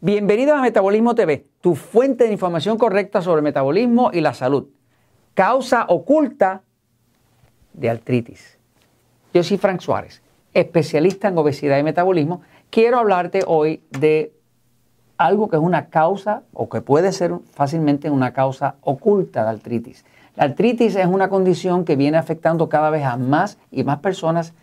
Bienvenidos a Metabolismo TV, tu fuente de información correcta sobre metabolismo y la salud. Causa oculta de artritis. Yo soy Frank Suárez, especialista en obesidad y metabolismo. Quiero hablarte hoy de algo que es una causa o que puede ser fácilmente una causa oculta de artritis. La artritis es una condición que viene afectando cada vez a más y más personas.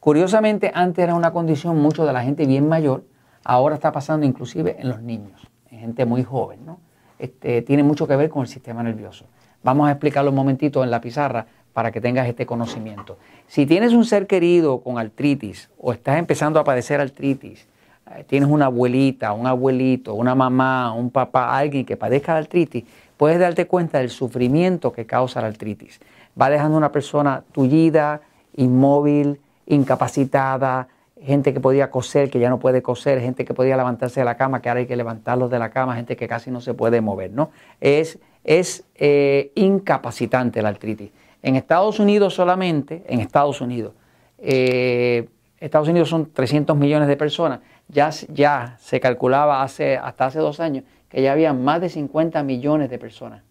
Curiosamente, antes era una condición mucho de la gente bien mayor, ahora está pasando inclusive en los niños, en gente muy joven, ¿no? Este, tiene mucho que ver con el sistema nervioso. Vamos a explicarlo un momentito en la pizarra para que tengas este conocimiento. Si tienes un ser querido con artritis o estás empezando a padecer artritis, eh, tienes una abuelita, un abuelito, una mamá, un papá, alguien que padezca de artritis, puedes darte cuenta del sufrimiento que causa la artritis. Va dejando una persona tullida, inmóvil, incapacitada, gente que podía coser, que ya no puede coser, gente que podía levantarse de la cama, que ahora hay que levantarlos de la cama, gente que casi no se puede mover, ¿no? Es, es eh, incapacitante la artritis. En Estados Unidos solamente, en Estados Unidos, eh, Estados Unidos son 300 millones de personas, ya, ya se calculaba hace, hasta hace dos años que ya había más de 50 millones de personas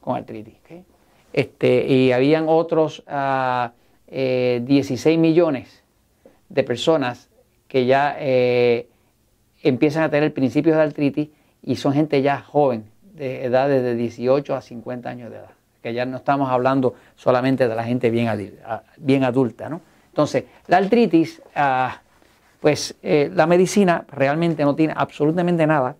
con artritis. Este, y habían otros 16 ah, eh, millones de personas que ya eh, empiezan a tener principios de artritis y son gente ya joven, de edades de 18 a 50 años de edad, que ya no estamos hablando solamente de la gente bien, bien adulta. ¿no? Entonces, la artritis, ah, pues eh, la medicina realmente no tiene absolutamente nada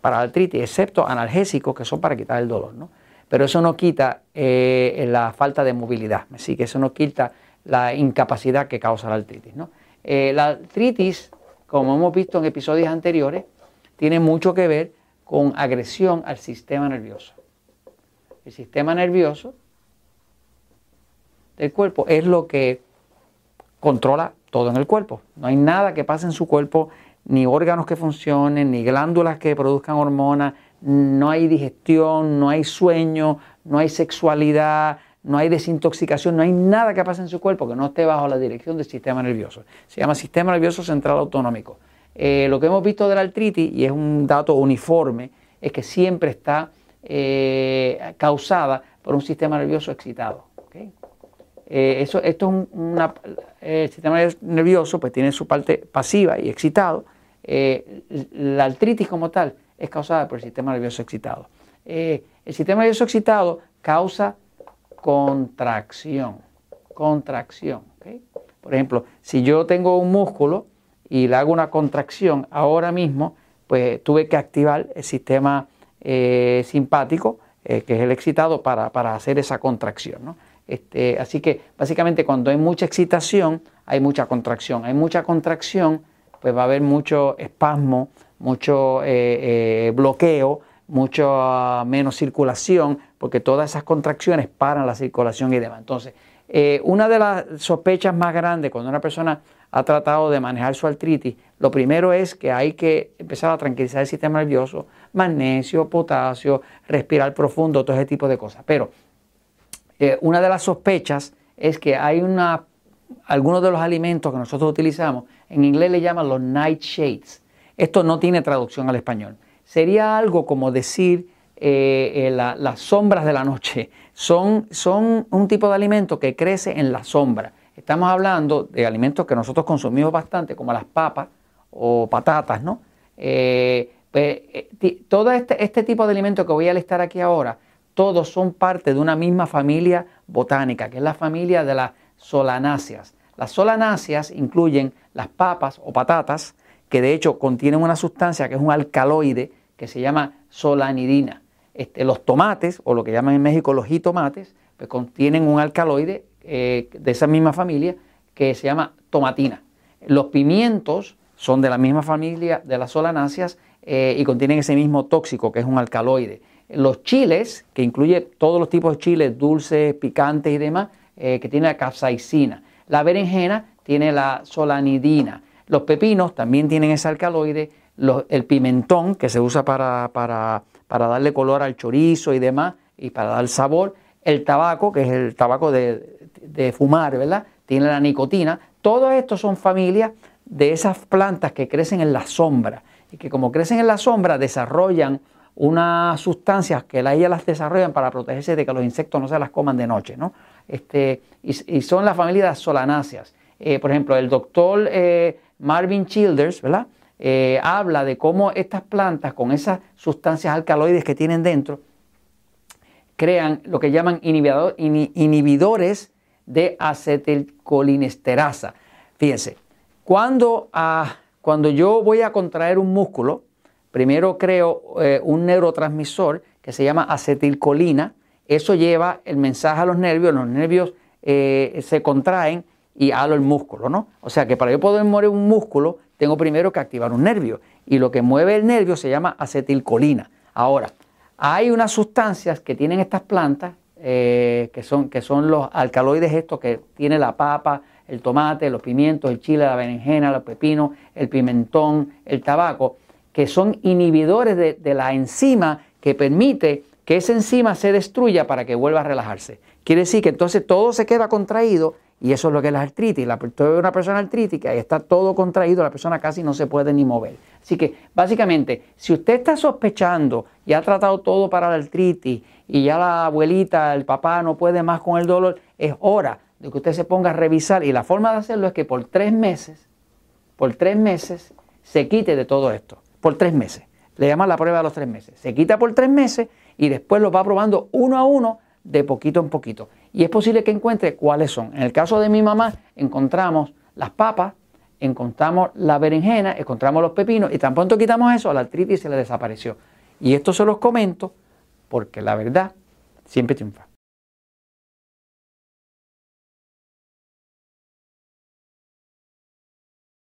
para la artritis, excepto analgésicos que son para quitar el dolor. ¿no? Pero eso no quita eh, la falta de movilidad, así que eso no quita la incapacidad que causa la artritis. Eh, la artritis, como hemos visto en episodios anteriores, tiene mucho que ver con agresión al sistema nervioso. El sistema nervioso del cuerpo es lo que controla todo en el cuerpo. No hay nada que pase en su cuerpo, ni órganos que funcionen, ni glándulas que produzcan hormonas, no hay digestión, no hay sueño, no hay sexualidad, no hay desintoxicación, no hay nada que pase en su cuerpo que no esté bajo la dirección del sistema nervioso. Se llama sistema nervioso central autonómico. Eh, lo que hemos visto de la artritis, y es un dato uniforme, es que siempre está eh, causada por un sistema nervioso excitado. Eh, eso, esto es una, el sistema nervioso pues tiene su parte pasiva y excitado. la artritis como tal es causada por el sistema nervioso excitado. el sistema nervioso excitado causa contracción, contracción. Por ejemplo, si yo tengo un músculo y le hago una contracción ahora mismo, pues tuve que activar el sistema eh, simpático, eh, que es el excitado, para, hacer esa contracción. Este, así que básicamente cuando hay mucha excitación, hay mucha contracción. Hay mucha contracción, pues va a haber mucho espasmo, mucho eh, bloqueo, mucho menos circulación, porque todas esas contracciones paran la circulación y demás. Entonces, eh, una de las sospechas más grandes cuando una persona ha tratado de manejar su artritis, lo primero es que hay que empezar a tranquilizar el sistema nervioso, magnesio, potasio, respirar profundo, todo ese tipo de cosas. Pero eh, una de las sospechas es que hay una, algunos de los alimentos que nosotros utilizamos, en inglés le llaman los nightshades. Esto no tiene traducción al español. Sería algo como decir eh, eh, las sombras de la noche. Son, son un tipo de alimento que crece en la sombra. Estamos hablando de alimentos que nosotros consumimos bastante, como las papas o patatas, ¿no? Eh, pues, todo este, este tipo de alimentos que voy a listar aquí ahora, todos son parte de una misma familia botánica, que es la familia de las solanáceas. Las solanáceas incluyen las papas o patatas, que de hecho contienen una sustancia que es un alcaloide que se llama solanidina. Este, los tomates, o lo que llaman en México los jitomates, pues contienen un alcaloide eh, de esa misma familia que se llama tomatina. Los pimientos son de la misma familia de las solanáceas eh, y contienen ese mismo tóxico que es un alcaloide. Los chiles, que incluye todos los tipos de chiles, dulces, picantes y demás, eh, que tiene la capsaicina. La berenjena tiene la solanidina. Los pepinos también tienen ese alcaloide. el pimentón, que se usa para, para para darle color al chorizo y demás, y para dar sabor. El tabaco, que es el tabaco de, fumar, ¿verdad? Tiene la nicotina. Todos estos son familias de esas plantas que crecen en la sombra y que como crecen en la sombra desarrollan unas sustancias que ellas las desarrollan para protegerse de que los insectos no se las coman de noche, ¿no? Este, y, son la familia de las solanáceas. Eh, por ejemplo, el doctor eh, Marvin Childers, ¿verdad? Eh, habla de cómo estas plantas con esas sustancias alcaloides que tienen dentro crean lo que llaman inhibidores de acetilcolinesterasa. Fíjense, cuando, ah, cuando yo voy a contraer un músculo, primero creo eh, un neurotransmisor que se llama acetilcolina. Eso lleva el mensaje a los nervios, los nervios eh, se contraen y halo el músculo, ¿no? O sea que para yo poder mover un músculo, tengo primero que activar un nervio. Y lo que mueve el nervio se llama acetilcolina. Ahora, hay unas sustancias que tienen estas plantas, eh, que, son, que son los alcaloides estos que tiene la papa, el tomate, los pimientos, el chile, la berenjena, los pepinos, el pimentón, el tabaco, que son inhibidores de, de la enzima que permite que esa enzima se destruya para que vuelva a relajarse. Quiere decir que entonces todo se queda contraído y eso es lo que es la artritis. La, una persona artrítica y está todo contraído, la persona casi no se puede ni mover. Así que básicamente, si usted está sospechando y ha tratado todo para la artritis y ya la abuelita, el papá no puede más con el dolor, es hora de que usted se ponga a revisar. Y la forma de hacerlo es que por tres meses, por tres meses, se quite de todo esto. Por tres meses. Le llaman la prueba de los tres meses. Se quita por tres meses y después lo va probando uno a uno de poquito en poquito y es posible que encuentre cuáles son. En el caso de mi mamá encontramos las papas, encontramos la berenjena, encontramos los pepinos y tan pronto quitamos eso, la artritis se le desapareció. Y esto se los comento porque la verdad siempre triunfa.